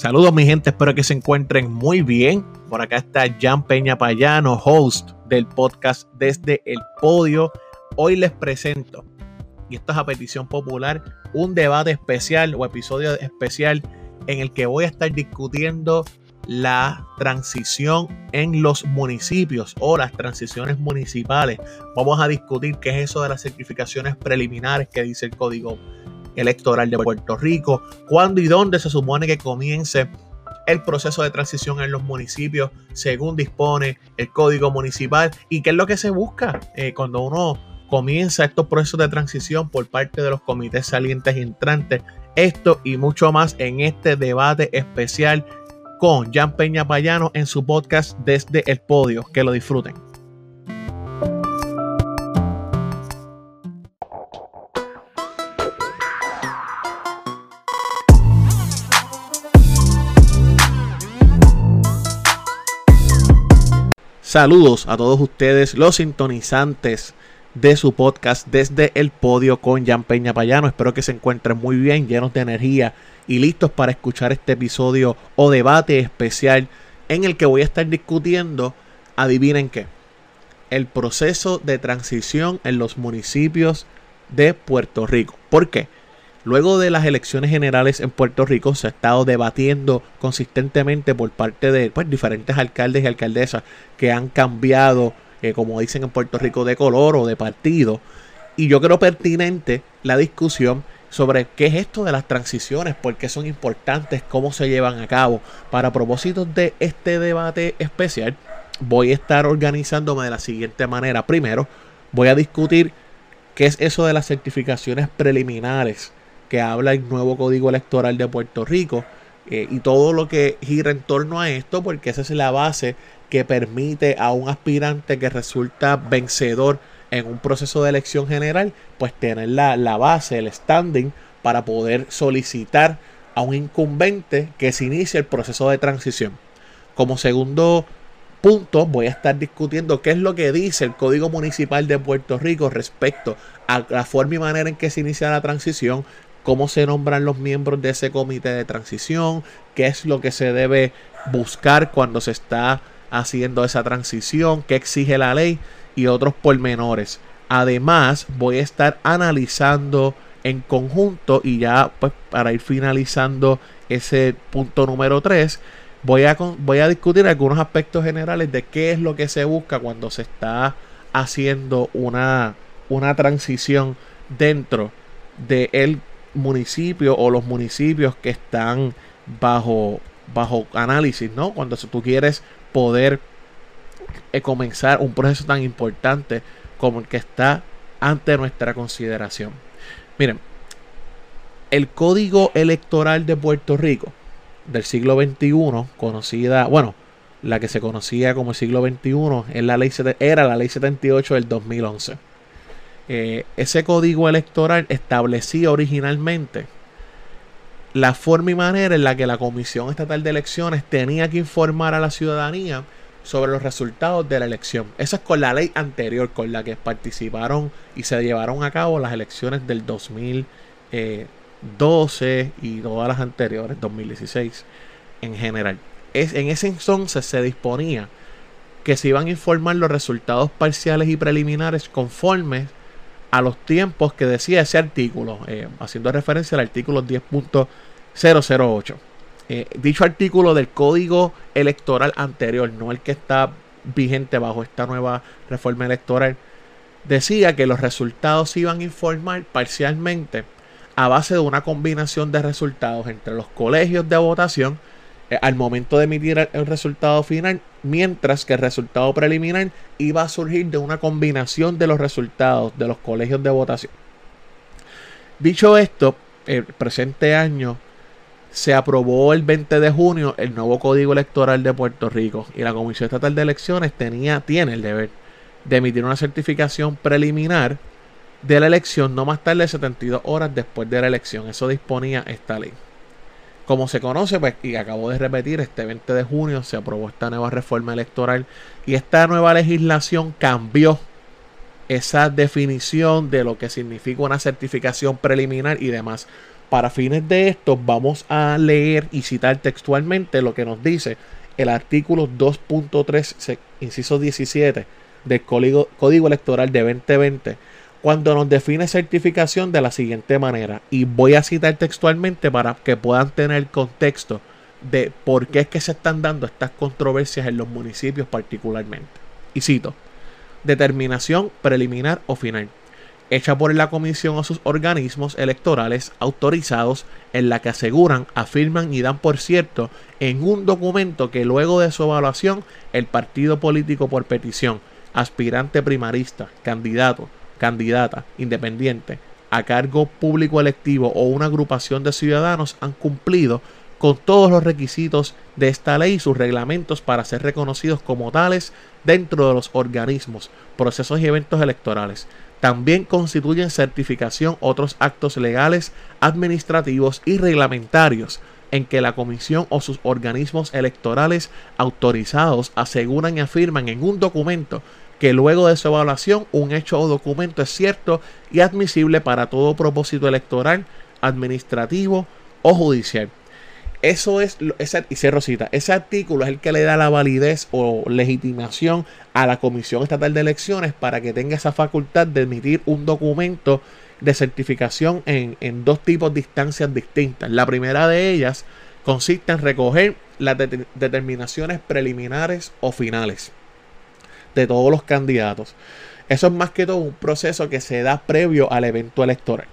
Saludos mi gente, espero que se encuentren muy bien. Por acá está Jan Peña Payano, host del podcast Desde el Podio. Hoy les presento, y esto es a petición popular, un debate especial o episodio especial en el que voy a estar discutiendo la transición en los municipios o las transiciones municipales. Vamos a discutir qué es eso de las certificaciones preliminares que dice el código electoral de Puerto Rico, cuándo y dónde se supone que comience el proceso de transición en los municipios según dispone el código municipal y qué es lo que se busca eh, cuando uno comienza estos procesos de transición por parte de los comités salientes y entrantes. Esto y mucho más en este debate especial con Jan Peña Payano en su podcast Desde el Podio. Que lo disfruten. Saludos a todos ustedes, los sintonizantes de su podcast desde el podio con Jan Peña Payano. Espero que se encuentren muy bien, llenos de energía y listos para escuchar este episodio o debate especial en el que voy a estar discutiendo, adivinen qué, el proceso de transición en los municipios de Puerto Rico. ¿Por qué? Luego de las elecciones generales en Puerto Rico se ha estado debatiendo consistentemente por parte de pues, diferentes alcaldes y alcaldesas que han cambiado, eh, como dicen en Puerto Rico, de color o de partido. Y yo creo pertinente la discusión sobre qué es esto de las transiciones, por qué son importantes, cómo se llevan a cabo. Para propósitos de este debate especial, voy a estar organizándome de la siguiente manera. Primero, voy a discutir qué es eso de las certificaciones preliminares que habla el nuevo código electoral de Puerto Rico eh, y todo lo que gira en torno a esto, porque esa es la base que permite a un aspirante que resulta vencedor en un proceso de elección general, pues tener la, la base, el standing para poder solicitar a un incumbente que se inicie el proceso de transición. Como segundo punto voy a estar discutiendo qué es lo que dice el Código Municipal de Puerto Rico respecto a la forma y manera en que se inicia la transición, cómo se nombran los miembros de ese comité de transición, qué es lo que se debe buscar cuando se está haciendo esa transición, qué exige la ley y otros pormenores. Además, voy a estar analizando en conjunto y ya pues para ir finalizando ese punto número 3, voy a, voy a discutir algunos aspectos generales de qué es lo que se busca cuando se está haciendo una, una transición dentro del municipios o los municipios que están bajo, bajo análisis, ¿no? Cuando tú quieres poder eh, comenzar un proceso tan importante como el que está ante nuestra consideración. Miren, el Código Electoral de Puerto Rico del siglo XXI, conocida, bueno, la que se conocía como el siglo XXI, es la ley, era la ley 78 del 2011 eh, ese código electoral establecía originalmente la forma y manera en la que la Comisión Estatal de Elecciones tenía que informar a la ciudadanía sobre los resultados de la elección. Eso es con la ley anterior, con la que participaron y se llevaron a cabo las elecciones del 2012 y todas las anteriores, 2016 en general. Es, en ese entonces se disponía que se iban a informar los resultados parciales y preliminares conformes a los tiempos que decía ese artículo, eh, haciendo referencia al artículo 10.008. Eh, dicho artículo del código electoral anterior, no el que está vigente bajo esta nueva reforma electoral, decía que los resultados se iban a informar parcialmente a base de una combinación de resultados entre los colegios de votación eh, al momento de emitir el, resultado final, mientras que el resultado preliminar iba a surgir de una combinación de los resultados de los colegios de votación. Dicho esto, el presente año se aprobó el 20 de junio el nuevo Código Electoral de Puerto Rico y la Comisión Estatal de Elecciones tenía, tiene el deber de emitir una certificación preliminar de la elección no más tarde de 72 horas después de la elección. Eso disponía esta ley. Como se conoce, pues, y acabo de repetir, este 20 de junio se aprobó esta nueva reforma electoral y esta nueva legislación cambió esa definición de lo que significa una certificación preliminar y demás. Para fines de esto, vamos a leer y citar textualmente lo que nos dice el artículo 2.3, inciso 17 del Código, Código Electoral de 2020, cuando nos define certificación de la siguiente manera. Y voy a citar textualmente para que puedan tener contexto de por qué es que se están dando estas controversias en los municipios particularmente. Y cito, determinación preliminar o final, hecha por la comisión o sus organismos electorales autorizados en la que aseguran, afirman y dan por cierto en un documento que luego de su evaluación el partido político por petición, aspirante primarista, candidato, candidata, independiente, a cargo público electivo o una agrupación de ciudadanos han cumplido con todos los requisitos de esta ley y sus reglamentos para ser reconocidos como tales dentro de los organismos, procesos y eventos electorales. También constituyen certificación otros actos legales, administrativos y reglamentarios en que la comisión o sus organismos electorales autorizados aseguran y afirman en un documento que luego de su evaluación un hecho o documento es cierto y admisible para todo propósito electoral, administrativo o judicial. Eso es, ese, y se Rosita, ese artículo es el que le da la validez o legitimación a la Comisión Estatal de Elecciones para que tenga esa facultad de emitir un documento de certificación en, en dos tipos de instancias distintas. La primera de ellas consiste en recoger las determinaciones preliminares o finales de todos los candidatos. Eso es más que todo un proceso que se da previo al evento electoral.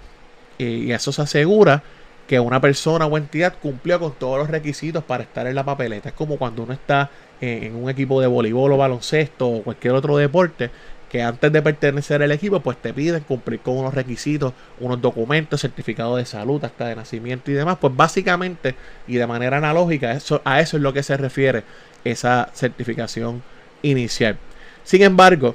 Y eso se asegura que una persona o entidad cumplió con todos los requisitos para estar en la papeleta. Es como cuando uno está en un equipo de voleibol o baloncesto o cualquier otro deporte que antes de pertenecer al equipo pues te piden cumplir con unos requisitos, unos documentos, certificados de salud, hasta de nacimiento y demás. Pues básicamente y de manera analógica eso, a eso es lo que se refiere esa certificación inicial. Sin embargo,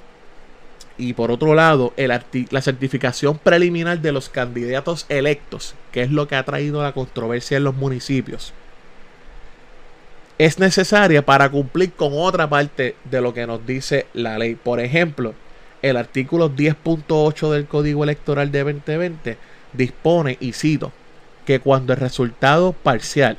y por otro lado, la certificación preliminar de los candidatos electos, que es lo que ha traído la controversia en los municipios, es necesaria para cumplir con otra parte de lo que nos dice la ley. Por ejemplo, el artículo 10.8 del Código Electoral de 2020 dispone, y cito, que cuando el resultado parcial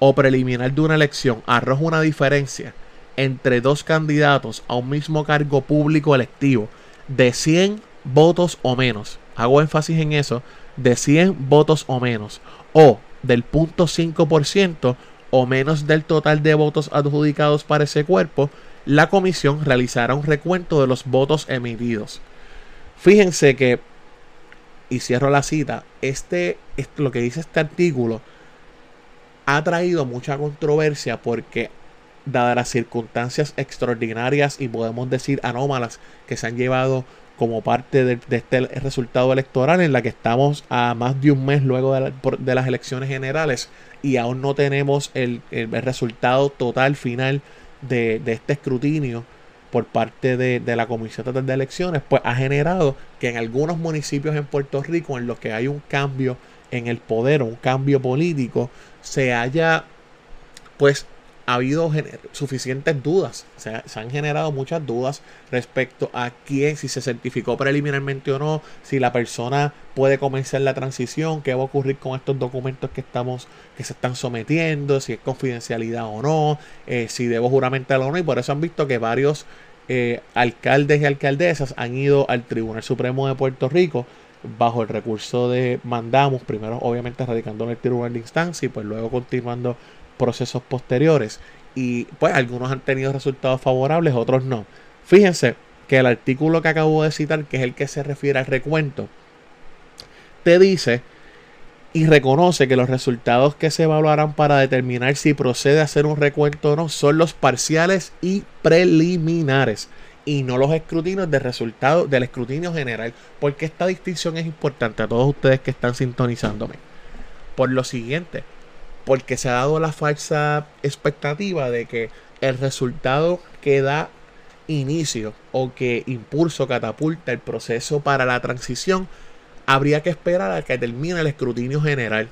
o preliminar de una elección arroja una diferencia entre dos candidatos a un mismo cargo público electivo de 100 votos o menos, hago énfasis en eso, de 100 votos o menos, o del 0.5% o menos del total de votos adjudicados para ese cuerpo, la comisión realizará un recuento de los votos emitidos. Fíjense que, y cierro la cita, este, lo que dice este artículo ha traído mucha controversia porque dadas las circunstancias extraordinarias y podemos decir anómalas que se han llevado como parte de, este resultado electoral en la que estamos a más de un mes luego de, las elecciones generales y aún no tenemos el, resultado total final de, este escrutinio por parte de, la Comisión Estatal de Elecciones, pues ha generado que en algunos municipios en Puerto Rico en los que hay un cambio en el poder un cambio político, se haya pues ha habido suficientes dudas. O sea, se han generado muchas dudas respecto a quién, si se certificó preliminarmente o no, si la persona puede comenzar la transición, qué va a ocurrir con estos documentos que estamos, que se están sometiendo, si es confidencialidad o no, eh, si debo juramentar o no. Y por eso han visto que varios eh, alcaldes y alcaldesas han ido al Tribunal Supremo de Puerto Rico bajo el recurso de mandamos, primero obviamente radicando en el tribunal de instancia y pues luego continuando procesos posteriores. Y pues algunos han tenido resultados favorables, otros no. Fíjense que el artículo que acabo de citar, que es el que se refiere al recuento, te dice y reconoce que los resultados que se evaluarán para determinar si procede a hacer un recuento o no son los parciales y preliminares y no los escrutinios de resultados del escrutinio general. Porque esta distinción es importante a todos ustedes que están sintonizándome. Por lo siguiente, porque se ha dado la falsa expectativa de que el resultado que da inicio o que impulso catapulta el proceso para la transición habría que esperar a que termine el escrutinio general.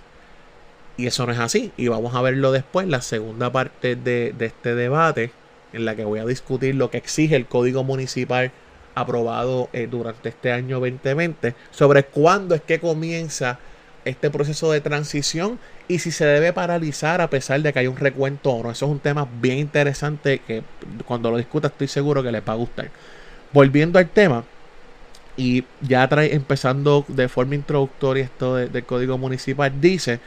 Y eso no es así. Y vamos a verlo después, la segunda parte de, este debate, en la que voy a discutir lo que exige el Código Municipal aprobado eh, durante este año 2020, sobre cuándo es que comienza este proceso de transición y si se debe paralizar a pesar de que hay un recuento o no. Eso es un tema bien interesante que cuando lo discuta estoy seguro que les va a gustar. Volviendo al tema, y ya trae, empezando de forma introductoria esto del Código Municipal, dice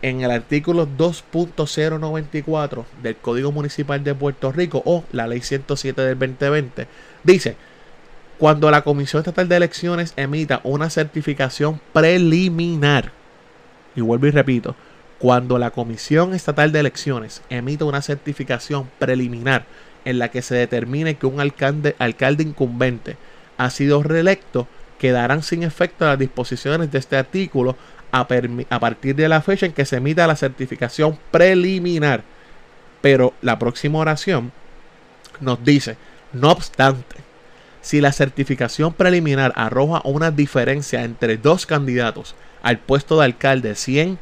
en el artículo 2.094 del Código Municipal de Puerto Rico o la Ley 107 del 2020, dice, cuando la Comisión Estatal de Elecciones emita una certificación preliminar, y vuelvo y repito, cuando la Comisión Estatal de Elecciones emita una certificación preliminar en la que se determine que un alcalde, alcalde incumbente ha sido reelecto, quedarán sin efecto las disposiciones de este artículo a, partir de la fecha en que se emita la certificación preliminar. Pero la próxima oración nos dice, no obstante, si la certificación preliminar arroja una diferencia entre dos candidatos al puesto de alcalde 100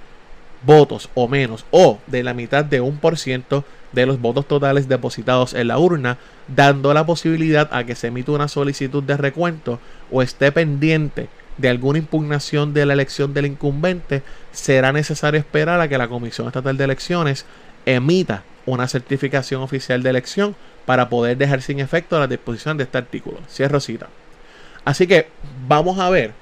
votos o menos o de la mitad de un por ciento de los votos totales depositados en la urna, dando la posibilidad a que se emita una solicitud de recuento o esté pendiente de alguna impugnación de la elección del incumbente, será necesario esperar a que la Comisión Estatal de Elecciones emita una certificación oficial de elección para poder dejar sin efecto la disposición de este artículo. Cierro cita. Así que vamos a ver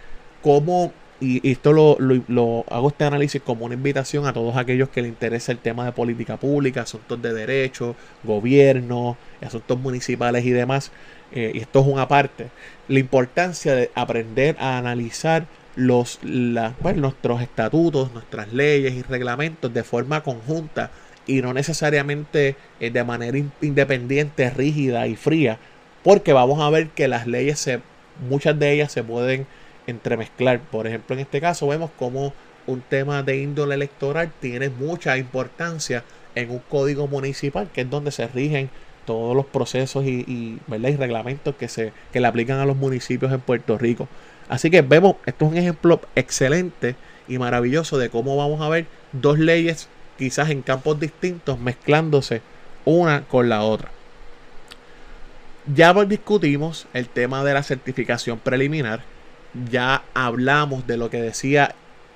cómo, y esto lo, hago este análisis como una invitación a todos aquellos que les interesa el tema de política pública, asuntos de derecho, gobierno, asuntos municipales y demás. Eh, y esto es una parte. La importancia de aprender a analizar los, nuestros estatutos, nuestras leyes y reglamentos de forma conjunta y no necesariamente eh, de manera independiente, rígida y fría, porque vamos a ver que las leyes, se, muchas de ellas se pueden entremezclar. Por ejemplo, en este caso vemos como un tema de índole electoral tiene mucha importancia en un código municipal, que es donde se rigen todos los procesos y, y, y reglamentos que se que le aplican a los municipios en Puerto Rico. Así que vemos, esto es un ejemplo excelente y maravilloso de cómo vamos a ver dos leyes quizás en campos distintos mezclándose una con la otra. Ya discutimos el tema de la certificación preliminar. Ya hablamos de lo que decía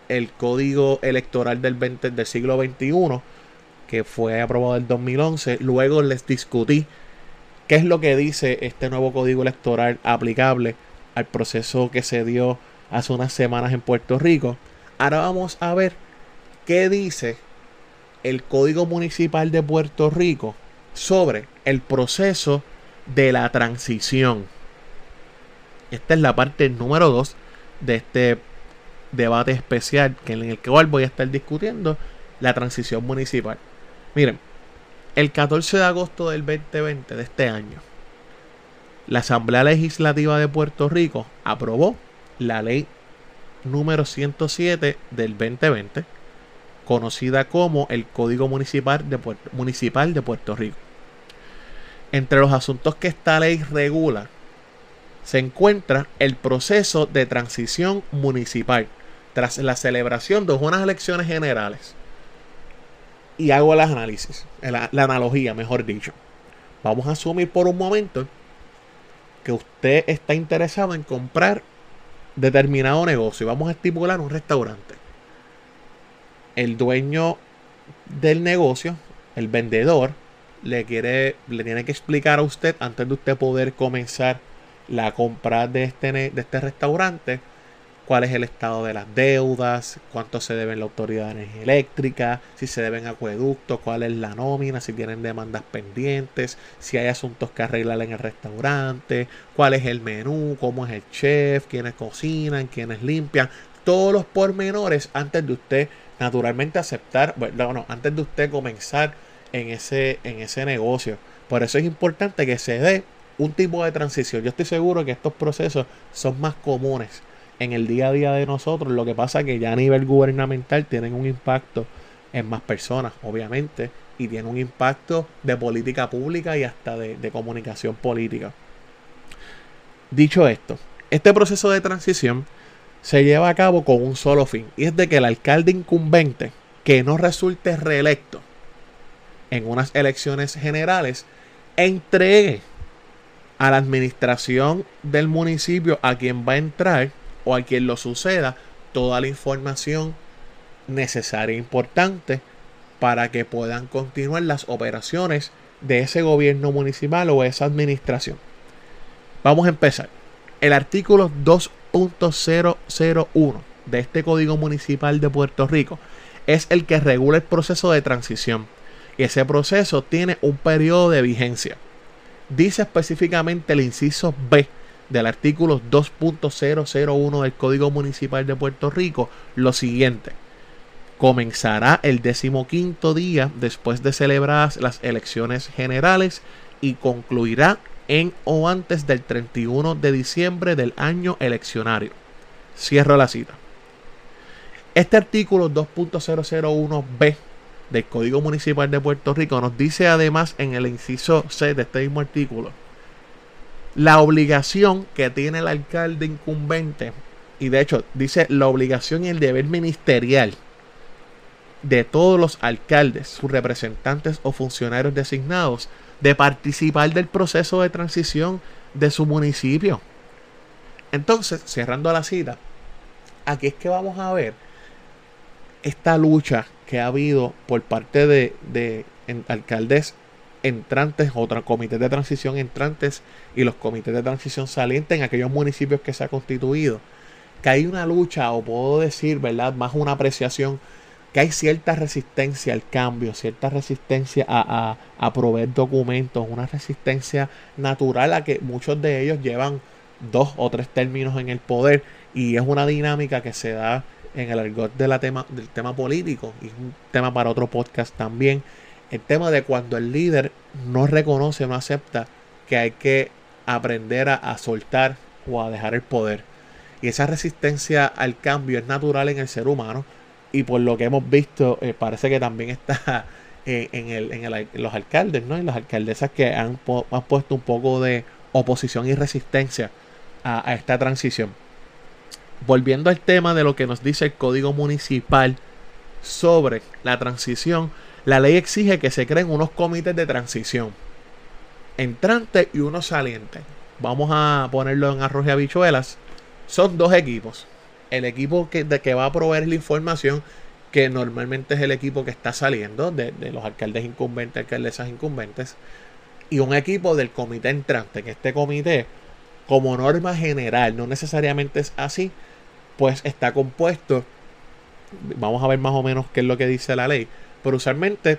el código electoral del, 20, del siglo XXI, que fue aprobado en 2011. Luego les discutí qué es lo que dice este nuevo código electoral aplicable al proceso que se dio hace unas semanas en Puerto Rico. Ahora vamos a ver qué dice el Código Municipal de Puerto Rico sobre el proceso de la transición. Esta es la parte número 2 de este debate especial en el cual voy a estar discutiendo la transición municipal. Miren, el 14 de agosto del 2020 de este año, la Asamblea Legislativa de Puerto Rico aprobó la ley número 107 del 2020 conocida como el Código Municipal de, Puerto, Municipal de Puerto Rico. Entre los asuntos que esta ley regula se encuentra el proceso de transición municipal tras la celebración de unas elecciones generales. Y hago el análisis, la, la analogía, mejor dicho. Vamos a asumir por un momento que usted está interesado en comprar determinado negocio y vamos a estipular un restaurante el dueño del negocio, el vendedor, le quiere, le tiene que explicar a usted antes de usted poder comenzar la compra de este, de este restaurante, cuál es el estado de las deudas, cuánto se debe en la autoridad de eléctrica, si se deben acueductos, cuál es la nómina, si tienen demandas pendientes, si hay asuntos que arreglar en el restaurante, cuál es el menú, cómo es el chef, quiénes cocinan, quiénes limpian, todos los pormenores antes de usted naturalmente aceptar, bueno, antes de usted comenzar en ese, en ese negocio. Por eso es importante que se dé un tipo de transición. Yo estoy seguro que estos procesos son más comunes en el día a día de nosotros. Lo que pasa que ya a nivel gubernamental tienen un impacto en más personas, obviamente, y tienen un impacto de política pública y hasta de comunicación política. Dicho esto, este proceso de transición se lleva a cabo con un solo fin, y es de que el alcalde incumbente que no resulte reelecto en unas elecciones generales entregue a la administración del municipio a quien va a entrar o a quien lo suceda toda la información necesaria e importante para que puedan continuar las operaciones de ese gobierno municipal o esa administración. Vamos a empezar. El artículo 2.001 de este Código Municipal de Puerto Rico es el que regula el proceso de transición. Y ese proceso tiene un periodo de vigencia. Dice específicamente el inciso B del artículo 2.001 del Código Municipal de Puerto Rico lo siguiente. Comenzará el decimoquinto día después de celebradas las elecciones generales y concluirá en o antes del 31 de diciembre del año eleccionario. Cierro la cita. Este artículo 2.001b del Código Municipal de Puerto Rico nos dice además en el inciso C de este mismo artículo la obligación que tiene el alcalde incumbente, y de hecho dice la obligación y el deber ministerial de todos los alcaldes, sus representantes o funcionarios designados de participar del proceso de transición de su municipio. Entonces, cerrando la cita, aquí es que vamos a ver esta lucha que ha habido por parte de, de alcaldes entrantes, otros comités de transición entrantes y los comités de transición salientes en aquellos municipios que se ha constituido. Que hay una lucha, o puedo decir, ¿verdad? Más una apreciación, que hay cierta resistencia al cambio, cierta resistencia a, a, proveer documentos, una resistencia natural a que muchos de ellos llevan dos o tres términos en el poder y es una dinámica que se da en el argot de la tema, del tema político y es un tema para otro podcast también el tema de cuando el líder no reconoce, no acepta que hay que aprender a, soltar o a dejar el poder. Y esa resistencia al cambio es natural en el ser humano y por lo que hemos visto eh, parece que también está en, el, en, los alcaldes, ¿no? En las alcaldesas que han, han, puesto un poco de oposición y resistencia a, a esta transición. Volviendo al tema de lo que nos dice el Código Municipal sobre la transición, la ley exige que se creen unos comités de transición. Entrante y uno saliente. Vamos a ponerlo en arroz y habichuelas. Son dos equipos. El equipo que, de que va a proveer la información, que normalmente es el equipo que está saliendo, de, de los alcaldes incumbentes, alcaldesas incumbentes. Y un equipo del comité entrante, que este comité, como norma general, no necesariamente es así, pues está compuesto. Vamos a ver más o menos qué es lo que dice la ley pero usualmente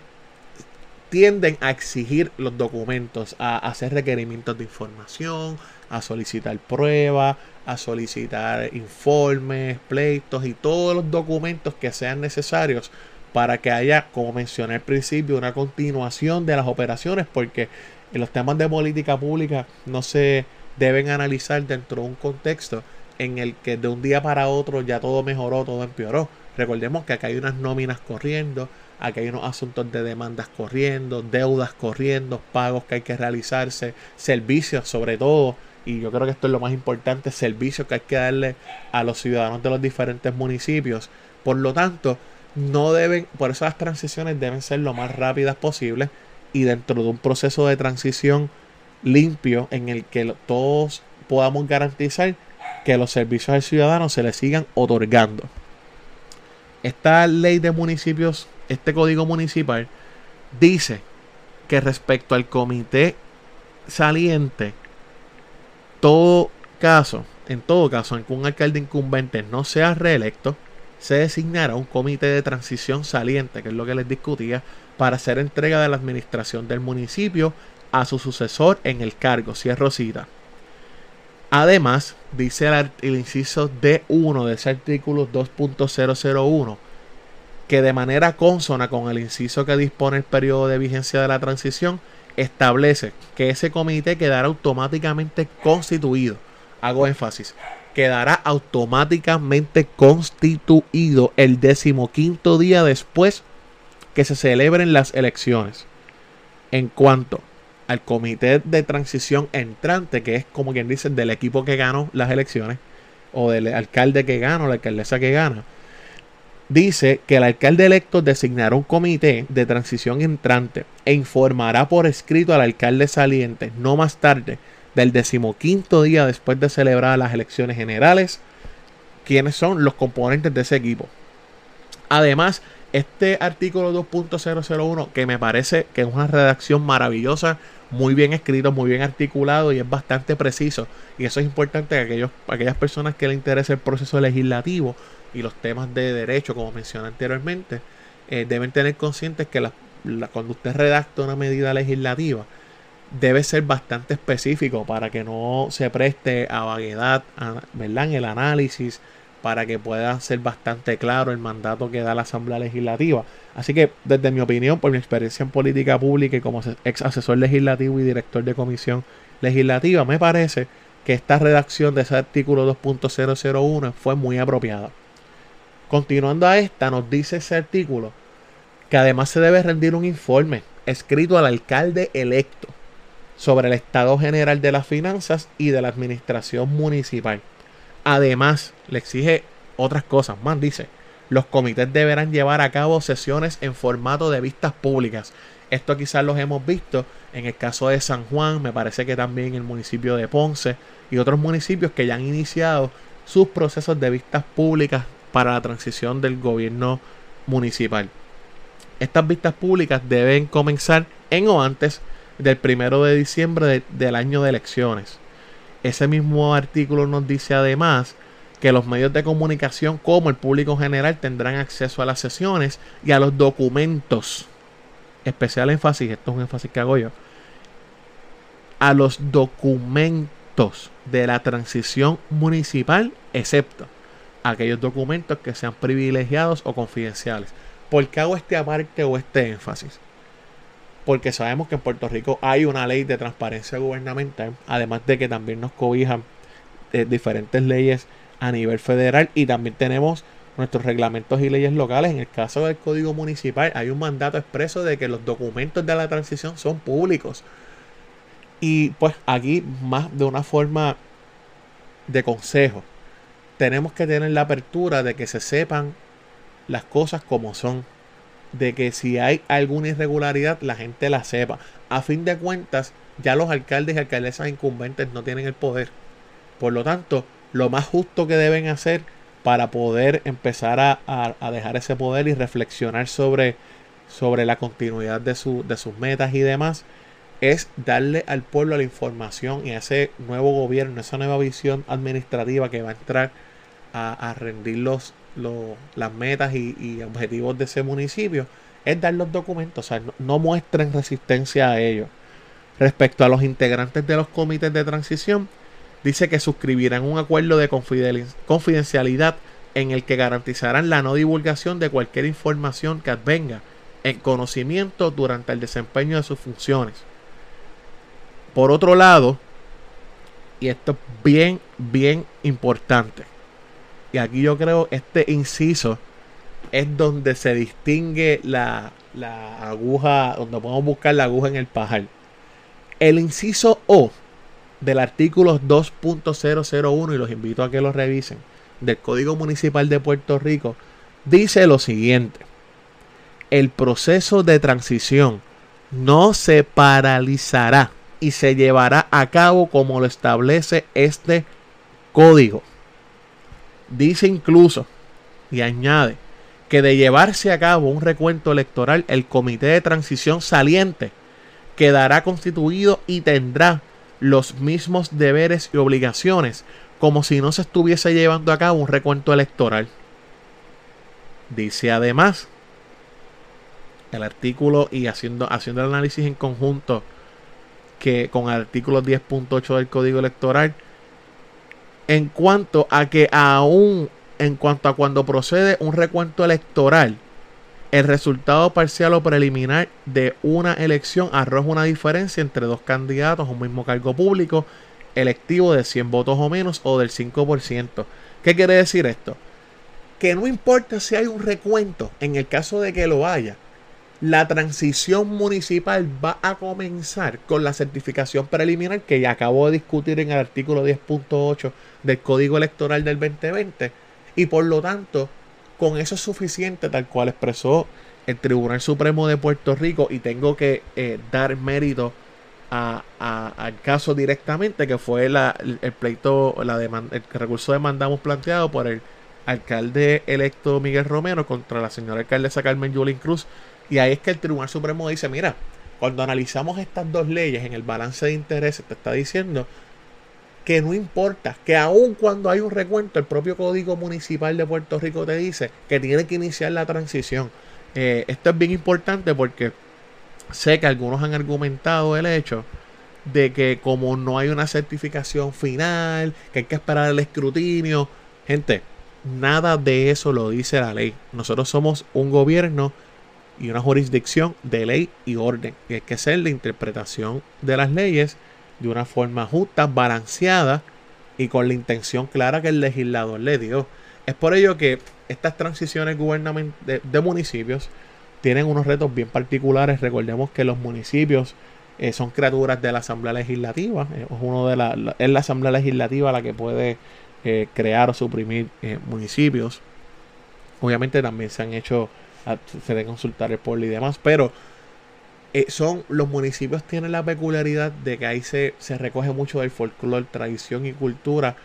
tienden a exigir los documentos, a hacer requerimientos de información, a solicitar pruebas, a solicitar informes, pleitos y todos los documentos que sean necesarios para que haya, como mencioné al principio, una continuación de las operaciones, porque los temas de política pública no se deben analizar dentro de un contexto en el que de un día para otro ya todo mejoró, todo empeoró. Recordemos que acá hay unas nóminas corriendo, Aquí hay unos asuntos de demandas corriendo, deudas corriendo, pagos que hay que realizarse, servicios sobre todo. Y yo creo que esto es lo más importante, servicios que hay que darle a los ciudadanos de los diferentes municipios. Por lo tanto, no deben, por eso las transiciones deben ser lo más rápidas posible y dentro de un proceso de transición limpio en el que todos podamos garantizar que los servicios al ciudadano se les sigan otorgando. Esta ley de municipios este código municipal dice que respecto al comité saliente, todo caso, en todo caso, en que un alcalde incumbente no sea reelecto, se designará un comité de transición saliente, que es lo que les discutía, para hacer entrega de la administración del municipio a su sucesor en el cargo, cierro cita. Además, dice el, el inciso D1 de ese artículo 2.001, que de manera consona con el inciso que dispone el periodo de vigencia de la transición, establece que ese comité quedará automáticamente constituido. Hago énfasis. Quedará automáticamente constituido el decimoquinto día después que se celebren las elecciones. En cuanto al comité de transición entrante, que es como quien dice del equipo que ganó las elecciones, o del alcalde que gana o la alcaldesa que gana, dice que el alcalde electo designará un comité de transición entrante e informará por escrito al alcalde saliente no más tarde del decimoquinto día después de celebrar las elecciones generales quiénes son los componentes de ese equipo. Además, este artículo 2.001 que me parece que es una redacción maravillosa, muy bien escrito, muy bien articulado y es bastante preciso. Y eso es importante que aquellos, aquellas personas que les interese el proceso legislativo y los temas de derecho, como mencioné anteriormente, eh, deben tener conscientes que la, cuando usted redacta una medida legislativa, debe ser bastante específico para que no se preste a vaguedad ¿verdad? en el análisis, para que pueda ser bastante claro el mandato que da la Asamblea Legislativa. Así que, desde mi opinión, por mi experiencia en política pública y como ex asesor legislativo y director de comisión legislativa, me parece que esta redacción de ese artículo 2.001 fue muy apropiada. Continuando a esta, nos dice ese artículo que además se debe rendir un informe escrito al alcalde electo sobre el estado general de las finanzas y de la administración municipal. Además, le exige otras cosas más, dice, los comités deberán llevar a cabo sesiones en formato de vistas públicas. Esto quizás los hemos visto en el caso de San Juan, me parece que también en el municipio de Ponce y otros municipios que ya han iniciado sus procesos de vistas públicas para la transición del gobierno municipal. Estas vistas públicas deben comenzar en o antes del primero de diciembre del año de elecciones. Ese mismo artículo nos dice además que los medios de comunicación como el público general tendrán acceso a las sesiones y a los documentos. Especial énfasis, esto es un énfasis que hago yo. A los documentos de la transición municipal, excepto aquellos documentos que sean privilegiados o confidenciales. ¿Por qué hago este aparte o este énfasis? Porque sabemos que en Puerto Rico hay una ley de transparencia gubernamental, además de que también nos cobijan eh, diferentes leyes a nivel federal y también tenemos nuestros reglamentos y leyes locales. En el caso del Código Municipal hay un mandato expreso de que los documentos de la transición son públicos. Y pues aquí más de una forma de consejo tenemos que tener la apertura de que se sepan las cosas como son. De que si hay alguna irregularidad, la gente la sepa. A fin de cuentas, ya los alcaldes y alcaldesas incumbentes no tienen el poder. Por lo tanto, lo más justo que deben hacer para poder empezar a, dejar ese poder y reflexionar sobre, sobre la continuidad de, su, de sus metas y demás, es darle al pueblo la información y a ese nuevo gobierno, esa nueva visión administrativa que va a entrar a, rendir los, las metas y, objetivos de ese municipio, es dar los documentos, o sea, no, muestren resistencia a ellos. Respecto a los integrantes de los comités de transición, dice que suscribirán un acuerdo de confidencialidad en el que garantizarán la no divulgación de cualquier información que advenga en conocimiento durante el desempeño de sus funciones. Por otro lado, y esto es bien, bien importante, y aquí yo creo este inciso es donde se distingue la, aguja, donde podemos buscar la aguja en el pajar. El inciso O del artículo 2.001, y los invito a que lo revisen, del Código Municipal de Puerto Rico, dice lo siguiente. El proceso de transición no se paralizará y se llevará a cabo como lo establece este código. Dice incluso y añade que de llevarse a cabo un recuento electoral, el comité de transición saliente quedará constituido y tendrá los mismos deberes y obligaciones como si no se estuviese llevando a cabo un recuento electoral. Dice además el artículo y haciendo, haciendo el análisis en conjunto que con el artículo 10.8 del Código Electoral, en cuanto a que aún en cuanto a cuando procede un recuento electoral, el resultado parcial o preliminar de una elección arroja una diferencia entre dos candidatos a un mismo cargo público electivo de 100 votos o menos o del 5%. ¿Qué quiere decir esto? Que no importa si hay un recuento, en el caso de que lo haya, la transición municipal va a comenzar con la certificación preliminar que ya acabo de discutir en el artículo 10.8 del Código Electoral del 2020 y por lo tanto con eso es suficiente tal cual expresó el Tribunal Supremo de Puerto Rico y tengo que eh, dar mérito al caso directamente que fue la, el, pleito, la demanda, el recurso demandamos planteado por el alcalde electo Miguel Romero contra la señora alcaldesa Carmen Yulín Cruz. Y ahí es que el Tribunal Supremo dice, mira, cuando analizamos estas dos leyes en el balance de intereses, te está diciendo que no importa, que aun cuando hay un recuento, el propio Código Municipal de Puerto Rico te dice que tiene que iniciar la transición. Eh, esto es bien importante porque sé que algunos han argumentado el hecho de que como no hay una certificación final, que hay que esperar el escrutinio, gente, nada de eso lo dice la ley. Nosotros somos un gobierno y una jurisdicción de ley y orden. Y hay que hacer la interpretación de las leyes de una forma justa, balanceada y con la intención clara que el legislador le dio. Es por ello que estas transiciones gubernamentales de, municipios tienen unos retos bien particulares. Recordemos que los municipios eh, son criaturas de la Asamblea Legislativa. Eh, es, uno de la, es la Asamblea Legislativa la que puede eh, crear o suprimir municipios. Obviamente también se han hecho, ah, se debe consultar el pueblo y demás, pero son los municipios tienen la peculiaridad de que ahí se, se recoge mucho del folclore, tradición y cultura.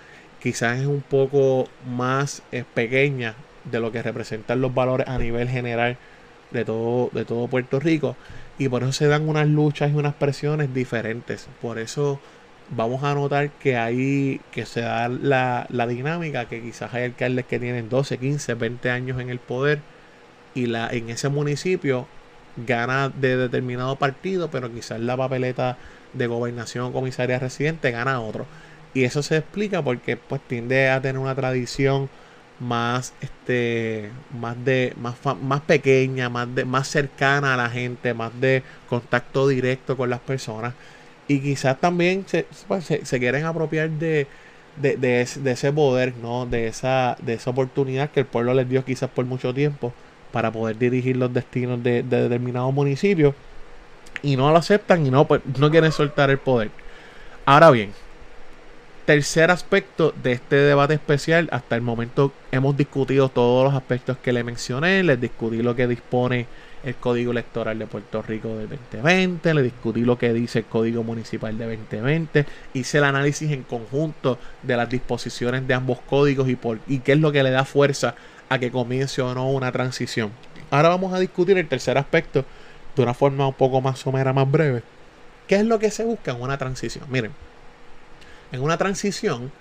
Quizás es un poco más pequeña de lo que representan los valores a nivel general de todo, de todo Puerto Rico. Y por eso se dan unas luchas y unas presiones diferentes. Por eso vamos a notar que ahí que se da la, la dinámica, que quizás hay alcaldes que tienen 12, 15, 20 años en el poder y la, en ese municipio gana de determinado partido, pero quizás la papeleta de gobernación o comisaría residente gana otro. Y eso se explica porque pues tiende a tener una tradición más este más de más, más pequeña más de más cercana a la gente más de contacto directo con las personas. Y quizás también se, pues, se, quieren apropiar de, de, ese, poder no de esa de esa oportunidad que el pueblo les dio quizás por mucho tiempo para poder dirigir los destinos de, de determinados municipios y no lo aceptan y no pues, no quieren soltar el poder. Ahora bien tercer aspecto de este debate especial, hasta el momento hemos discutido todos los aspectos que le mencioné, les discutí lo que dispone el Código Electoral de Puerto Rico del 2020, le discutí lo que dice el Código Municipal de 2020, hice el análisis en conjunto de las disposiciones de ambos códigos y, por, y qué es lo que le da fuerza a que comience o no una transición. Ahora vamos a discutir el tercer aspecto de una forma un poco más somera, más breve. ¿Qué es lo que se busca en una transición? Miren, en una transición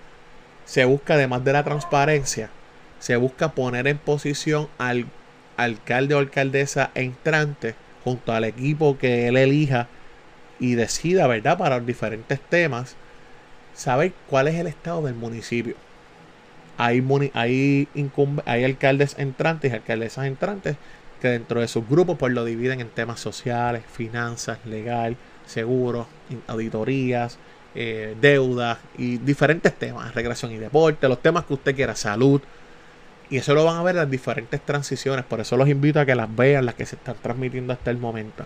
se busca, además de la transparencia, se busca poner en posición al alcalde o alcaldesa entrante junto al equipo que él elija y decida, ¿verdad? Para los diferentes temas, saber cuál es el estado del municipio. Hay, hay, hay alcaldes entrantes y alcaldesas entrantes que dentro de sus grupos pues lo dividen en temas sociales, finanzas, legal, seguros, auditorías, eh, deudas y diferentes temas, recreación y deporte, los temas que usted quiera, salud. Y eso lo van a ver en las diferentes transiciones. Por eso los invito a que las vean, las que se están transmitiendo hasta el momento.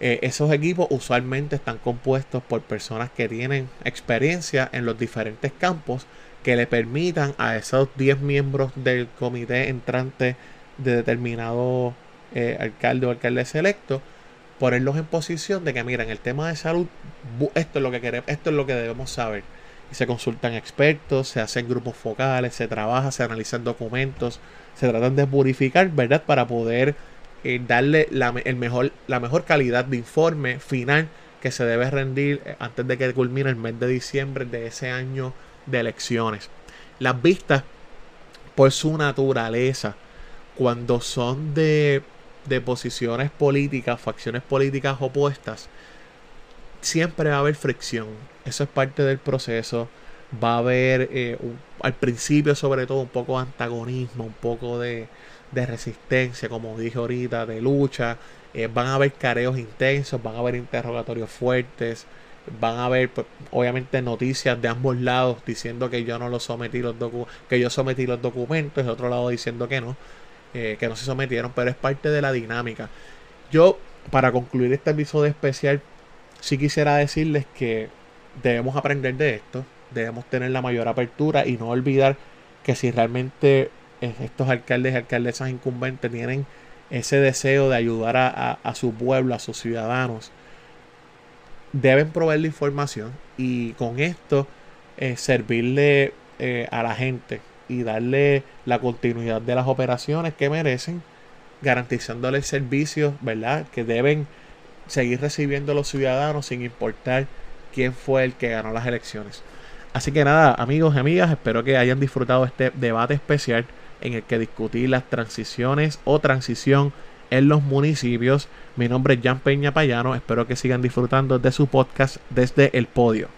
Eh, esos equipos usualmente están compuestos por personas que tienen experiencia en los diferentes campos que le permitan a esos 10 miembros del comité entrante de determinado eh, alcalde o alcalde selecto ponerlos en posición de que, miren, el tema de salud, esto es lo que queremos, esto es lo que debemos saber. Y se consultan expertos, se hacen grupos focales, se trabaja, se analizan documentos, se tratan de purificar, ¿verdad? Para poder eh, darle la, el mejor, la mejor calidad de informe final que se debe rendir eh, antes de que culmine el mes de diciembre de ese año de elecciones. Las vistas, por su naturaleza, cuando son de de posiciones políticas, facciones políticas opuestas, siempre va a haber fricción. Eso es parte del proceso. Va a haber, eh, al principio sobre todo, un poco de antagonismo, un poco de, resistencia, como dije ahorita, de lucha. Eh, van a haber careos intensos, van a haber interrogatorios fuertes, van a haber, pues, obviamente, noticias de ambos lados diciendo que yo no lo sometí los que yo sometí los documentos, y otro lado diciendo que no. Eh, que no se sometieron, pero es parte de la dinámica. Yo, para concluir este episodio especial, sí quisiera decirles que debemos aprender de esto, debemos tener la mayor apertura y no olvidar que si realmente estos alcaldes y alcaldesas incumbentes tienen ese deseo de ayudar a, su pueblo, a sus ciudadanos, deben proveerle información y con esto eh, servirle eh, a la gente y darle la continuidad de las operaciones que merecen, garantizándole el servicio, ¿verdad? Que deben seguir recibiendo los ciudadanos sin importar quién fue el que ganó las elecciones. Así que nada, amigos y amigas, espero que hayan disfrutado este debate especial en el que discutí las transiciones o transición en los municipios. Mi nombre es Jan Peña Payano. Espero que sigan disfrutando de su podcast desde el podio.